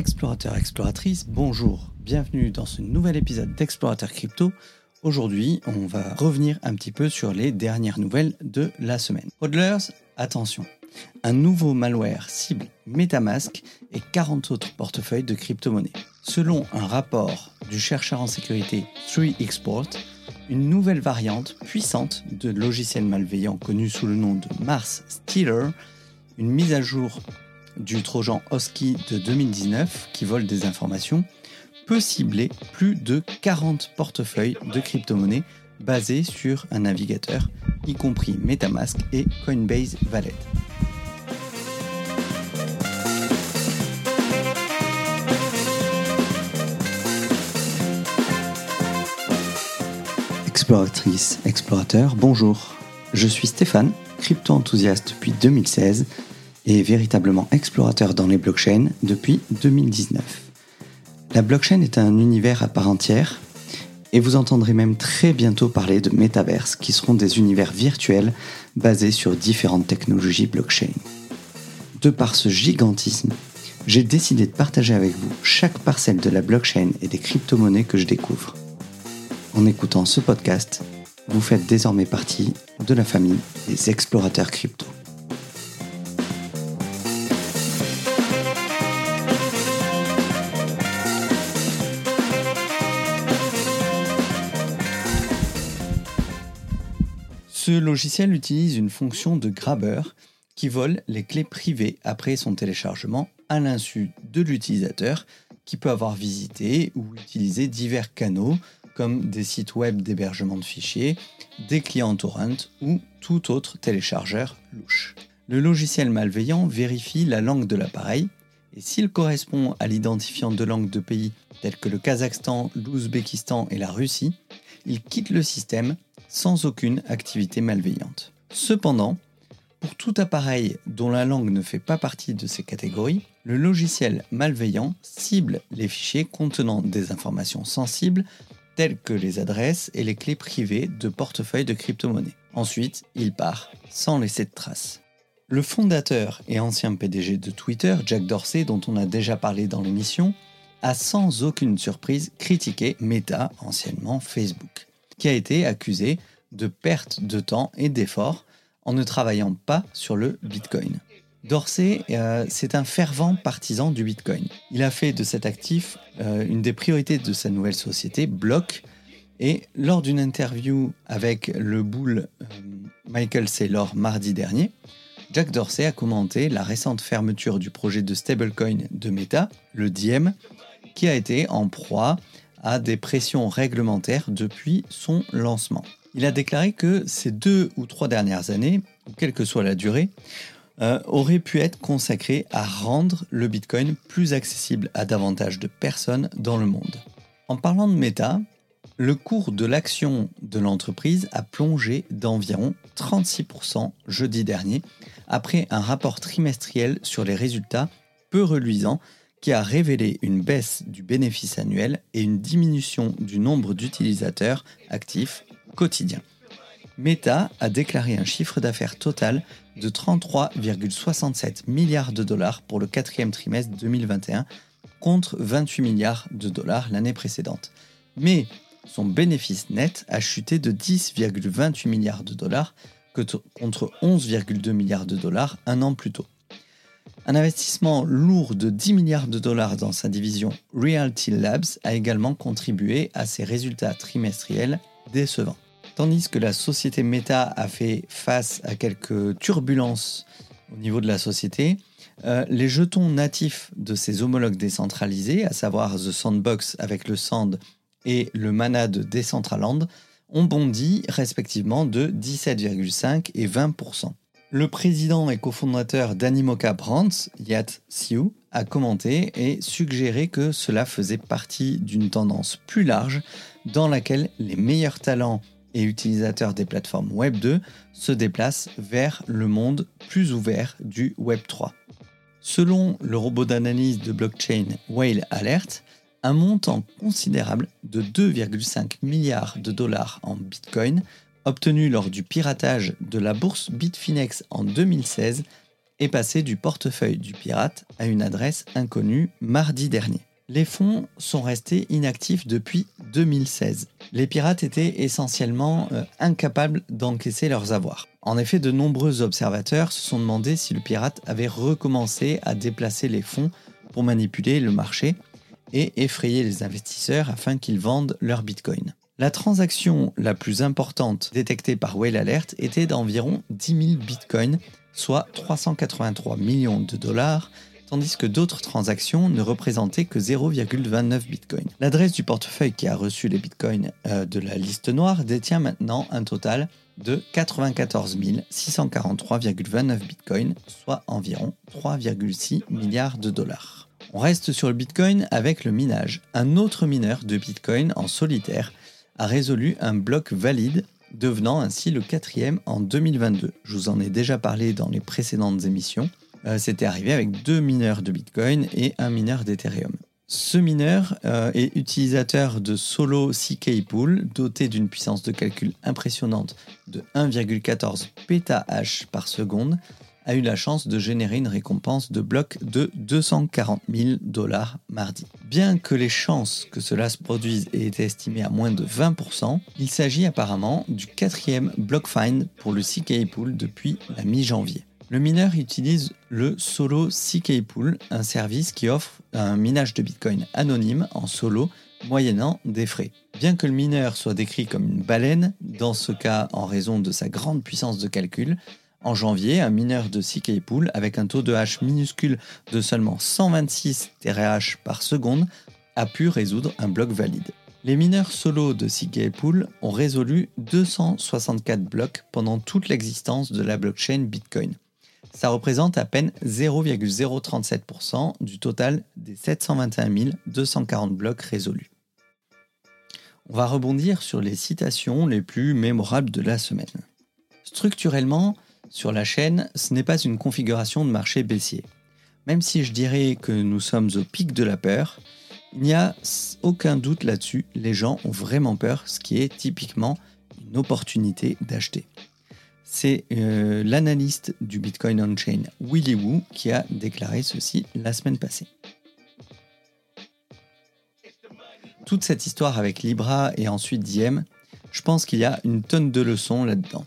Explorateurs, exploratrices, bonjour. Bienvenue dans ce nouvel épisode d'Explorateur Crypto. Aujourd'hui, on va revenir un petit peu sur les dernières nouvelles de la semaine. Hodlers, attention. Un nouveau malware cible MetaMask et 40 autres portefeuilles de crypto-monnaies. Selon un rapport du chercheur en sécurité 3Export, une nouvelle variante puissante de logiciel malveillant connu sous le nom de Mars Stealer, une mise à jour du Trojan Hosky de 2019 qui vole des informations, peut cibler plus de 40 portefeuilles de crypto-monnaies basés sur un navigateur, y compris Metamask et Coinbase Wallet. Exploratrice, explorateur, bonjour. Je suis Stéphane, crypto-enthousiaste depuis 2016 et véritablement explorateur dans les blockchains depuis 2019. La blockchain est un univers à part entière et vous entendrez même très bientôt parler de métaverses qui seront des univers virtuels basés sur différentes technologies blockchain. De par ce gigantisme, j'ai décidé de partager avec vous chaque parcelle de la blockchain et des crypto-monnaies que je découvre. En écoutant ce podcast, vous faites désormais partie de la famille des explorateurs crypto. Ce logiciel utilise une fonction de grabber qui vole les clés privées après son téléchargement à l'insu de l'utilisateur qui peut avoir visité ou utilisé divers canaux comme des sites web d'hébergement de fichiers, des clients torrent ou tout autre téléchargeur louche. Le logiciel malveillant vérifie la langue de l'appareil et s'il correspond à l'identifiant de langue de pays tels que le Kazakhstan, l'Ouzbékistan et la Russie, il quitte le système sans aucune activité malveillante. Cependant, pour tout appareil dont la langue ne fait pas partie de ces catégories, le logiciel malveillant cible les fichiers contenant des informations sensibles telles que les adresses et les clés privées de portefeuilles de crypto-monnaies. Ensuite, il part sans laisser de traces. Le fondateur et ancien PDG de Twitter, Jack Dorsey, dont on a déjà parlé dans l'émission, a sans aucune surprise critiqué Meta, anciennement Facebook, qui a été accusé de perte de temps et d'efforts en ne travaillant pas sur le Bitcoin. Dorsey, euh, c'est un fervent partisan du Bitcoin. Il a fait de cet actif euh, une des priorités de sa nouvelle société, Block. Et lors d'une interview avec le boule euh, Michael Saylor mardi dernier, Jack Dorsey a commenté la récente fermeture du projet de stablecoin de Meta, le Diem, qui a été en proie à des pressions réglementaires depuis son lancement. Il a déclaré que ces deux ou trois dernières années, quelle que soit la durée, euh, aurait pu être consacré à rendre le Bitcoin plus accessible à davantage de personnes dans le monde. En parlant de Meta, le cours de l'action de l'entreprise a plongé d'environ 36% jeudi dernier, après un rapport trimestriel sur les résultats peu reluisants qui a révélé une baisse du bénéfice annuel et une diminution du nombre d'utilisateurs actifs quotidiens. Meta a déclaré un chiffre d'affaires total de 33,67 milliards de dollars pour le quatrième trimestre 2021 contre 28 milliards de dollars l'année précédente. Mais son bénéfice net a chuté de 10,28 milliards de dollars contre 11,2 milliards de dollars un an plus tôt. Un investissement lourd de 10 milliards de dollars dans sa division Realty Labs a également contribué à ses résultats trimestriels décevants. Tandis que la société Meta a fait face à quelques turbulences au niveau de la société, euh, les jetons natifs de ses homologues décentralisés, à savoir The Sandbox avec le Sand et le Mana de Decentraland, ont bondi respectivement de 17,5 et 20%. Le président et cofondateur d'Animoca Brands, Yat Siu, a commenté et suggéré que cela faisait partie d'une tendance plus large dans laquelle les meilleurs talents et utilisateurs des plateformes Web 2 se déplacent vers le monde plus ouvert du Web 3. Selon le robot d'analyse de blockchain Whale Alert, un montant considérable de 2,5 milliards de dollars en Bitcoin obtenu lors du piratage de la bourse Bitfinex en 2016 est passé du portefeuille du pirate à une adresse inconnue mardi dernier. Les fonds sont restés inactifs depuis 2016. Les pirates étaient essentiellement euh, incapables d'encaisser leurs avoirs. En effet, de nombreux observateurs se sont demandé si le pirate avait recommencé à déplacer les fonds pour manipuler le marché et effrayer les investisseurs afin qu'ils vendent leurs bitcoins. La transaction la plus importante détectée par Whale Alert était d'environ 10 000 bitcoins, soit 383 millions de dollars, tandis que d'autres transactions ne représentaient que 0,29 bitcoin. L'adresse du portefeuille qui a reçu les bitcoins euh, de la liste noire détient maintenant un total de 94 643,29 bitcoins, soit environ 3,6 milliards de dollars. On reste sur le bitcoin avec le minage. Un autre mineur de bitcoin en solitaire a résolu un bloc valide, devenant ainsi le quatrième en 2022. Je vous en ai déjà parlé dans les précédentes émissions. Euh, c'était arrivé avec deux mineurs de Bitcoin et un mineur d'Ethereum. Ce mineur euh, est utilisateur de Solo CK Pool, doté d'une puissance de calcul impressionnante de 1,14 pétahash par seconde, a eu la chance de générer une récompense de bloc de 240 000 dollars mardi. Bien que les chances que cela se produise aient été estimées à moins de 20%, il s'agit apparemment du quatrième block find pour le CK Pool depuis la mi-janvier. Le mineur utilise le Solo CK Pool, un service qui offre un minage de Bitcoin anonyme en solo moyennant des frais. Bien que le mineur soit décrit comme une baleine, dans ce cas en raison de sa grande puissance de calcul, en janvier, un mineur de CK Pool avec un taux de hash minuscule de seulement 126 TRH par seconde a pu résoudre un bloc valide. Les mineurs solo de CK Pool ont résolu 264 blocs pendant toute l'existence de la blockchain Bitcoin. Ça représente à peine 0,037% du total des 721 240 blocs résolus. On va rebondir sur les citations les plus mémorables de la semaine. Structurellement, sur la chaîne, ce n'est pas une configuration de marché baissier. Même si je dirais que nous sommes au pic de la peur, il n'y a aucun doute là-dessus, les gens ont vraiment peur, ce qui est typiquement une opportunité d'acheter. C'est euh, l'analyste du Bitcoin on-chain Willy Woo qui a déclaré ceci la semaine passée. Toute cette histoire avec Libra et ensuite Diem, je pense qu'il y a une tonne de leçons là-dedans.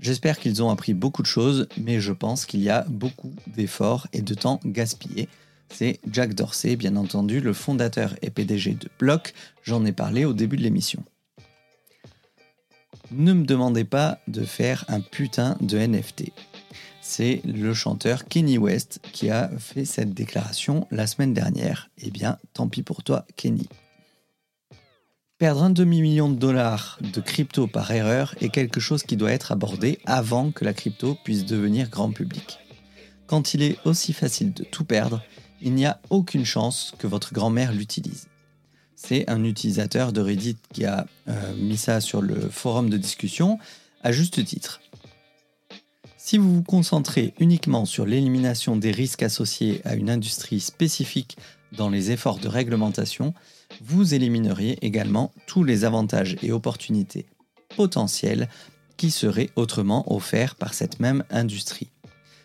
J'espère qu'ils ont appris beaucoup de choses, mais je pense qu'il y a beaucoup d'efforts et de temps gaspillés. C'est Jack Dorsey, bien entendu, le fondateur et PDG de Block. J'en ai parlé au début de l'émission ne me demandez pas de faire un putain de NFT. C'est le chanteur Kenny West qui a fait cette déclaration la semaine dernière. Eh bien, tant pis pour toi, Kenny. Perdre un demi-million de dollars de crypto par erreur est quelque chose qui doit être abordé avant que la crypto puisse devenir grand public. Quand il est aussi facile de tout perdre, il n'y a aucune chance que votre grand-mère l'utilise c'est un utilisateur de Reddit qui a euh, mis ça sur le forum de discussion à juste titre. Si vous vous concentrez uniquement sur l'élimination des risques associés à une industrie spécifique dans les efforts de réglementation, vous élimineriez également tous les avantages et opportunités potentiels qui seraient autrement offerts par cette même industrie.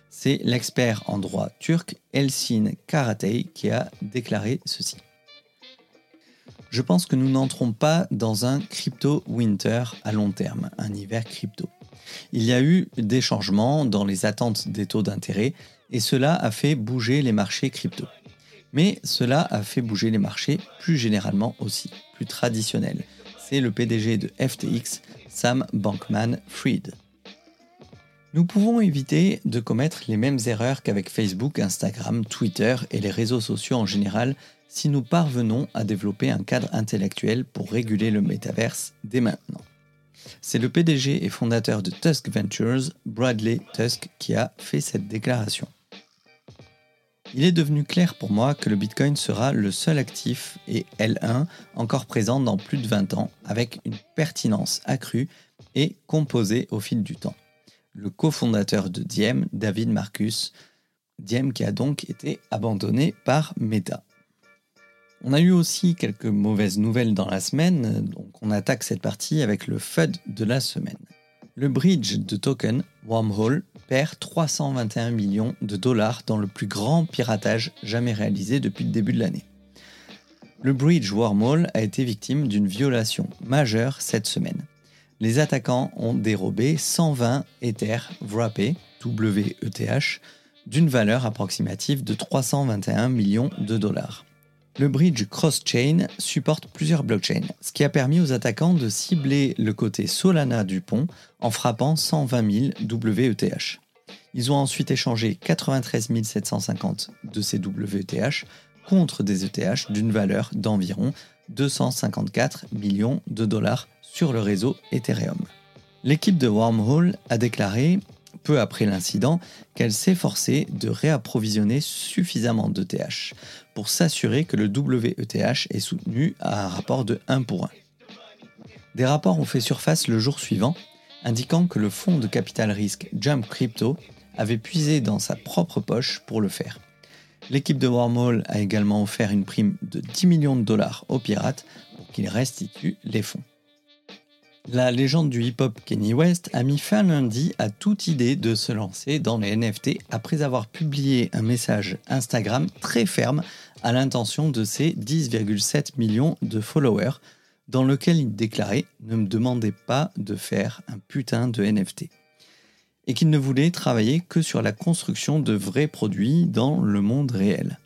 C'est l'expert en droit turc Elsin Karatay qui a déclaré ceci je pense que nous n'entrons pas dans un crypto winter à long terme, un hiver crypto. Il y a eu des changements dans les attentes des taux d'intérêt et cela a fait bouger les marchés crypto. Mais cela a fait bouger les marchés plus généralement aussi, plus traditionnels. C'est le PDG de FTX, Sam Bankman-Fried. Nous pouvons éviter de commettre les mêmes erreurs qu'avec Facebook, Instagram, Twitter et les réseaux sociaux en général si nous parvenons à développer un cadre intellectuel pour réguler le métaverse dès maintenant. C'est le PDG et fondateur de Tusk Ventures, Bradley Tusk, qui a fait cette déclaration. Il est devenu clair pour moi que le Bitcoin sera le seul actif et L1 encore présent dans plus de 20 ans avec une pertinence accrue et composée au fil du temps. Le cofondateur de Diem, David Marcus, Diem qui a donc été abandonné par Meta. On a eu aussi quelques mauvaises nouvelles dans la semaine, donc on attaque cette partie avec le FUD de la semaine. Le bridge de token Wormhole perd 321 millions de dollars dans le plus grand piratage jamais réalisé depuis le début de l'année. Le bridge Wormhole a été victime d'une violation majeure cette semaine. Les attaquants ont dérobé 120 Ether wrappés, WETH, d'une valeur approximative de 321 millions de dollars. Le bridge cross-chain supporte plusieurs blockchains, ce qui a permis aux attaquants de cibler le côté Solana du pont en frappant 120 000 WETH. Ils ont ensuite échangé 93 750 de ces WETH contre des ETH d'une valeur d'environ 254 millions de dollars sur le réseau Ethereum. L'équipe de Wormhole a déclaré peu après l'incident, qu'elle s'efforçait de réapprovisionner suffisamment d'ETH pour s'assurer que le WETH est soutenu à un rapport de 1 pour 1. Des rapports ont fait surface le jour suivant, indiquant que le fonds de capital risque Jump Crypto avait puisé dans sa propre poche pour le faire. L'équipe de Wormhole a également offert une prime de 10 millions de dollars aux pirates pour qu'ils restituent les fonds. La légende du hip-hop Kenny West a mis fin lundi à toute idée de se lancer dans les NFT après avoir publié un message Instagram très ferme à l'intention de ses 10,7 millions de followers, dans lequel il déclarait Ne me demandez pas de faire un putain de NFT. Et qu'il ne voulait travailler que sur la construction de vrais produits dans le monde réel.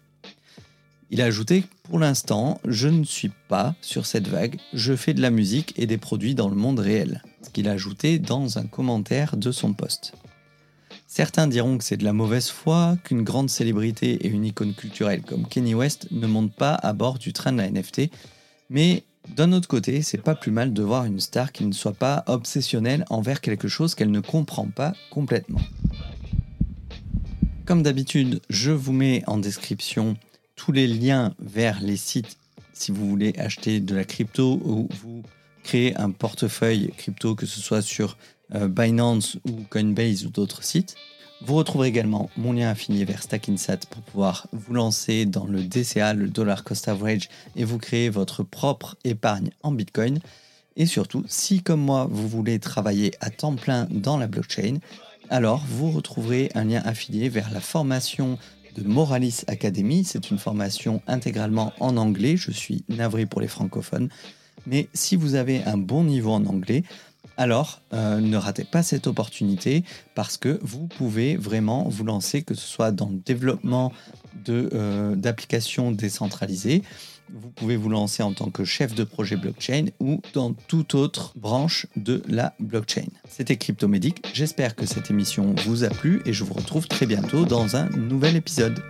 Il a ajouté Pour l'instant, je ne suis pas sur cette vague, je fais de la musique et des produits dans le monde réel. Ce qu'il a ajouté dans un commentaire de son post. Certains diront que c'est de la mauvaise foi, qu'une grande célébrité et une icône culturelle comme Kenny West ne montent pas à bord du train de la NFT, mais d'un autre côté, c'est pas plus mal de voir une star qui ne soit pas obsessionnelle envers quelque chose qu'elle ne comprend pas complètement. Comme d'habitude, je vous mets en description tous les liens vers les sites si vous voulez acheter de la crypto ou vous créer un portefeuille crypto, que ce soit sur euh, Binance ou Coinbase ou d'autres sites. Vous retrouverez également mon lien affilié vers Stackinsat pour pouvoir vous lancer dans le DCA, le Dollar Cost Average, et vous créer votre propre épargne en Bitcoin. Et surtout, si comme moi, vous voulez travailler à temps plein dans la blockchain, alors vous retrouverez un lien affilié vers la formation de Moralis Academy. C'est une formation intégralement en anglais. Je suis navré pour les francophones. Mais si vous avez un bon niveau en anglais, alors euh, ne ratez pas cette opportunité parce que vous pouvez vraiment vous lancer, que ce soit dans le développement euh, d'applications décentralisées, vous pouvez vous lancer en tant que chef de projet blockchain ou dans toute autre branche de la blockchain. C'était Cryptomédic, j'espère que cette émission vous a plu et je vous retrouve très bientôt dans un nouvel épisode.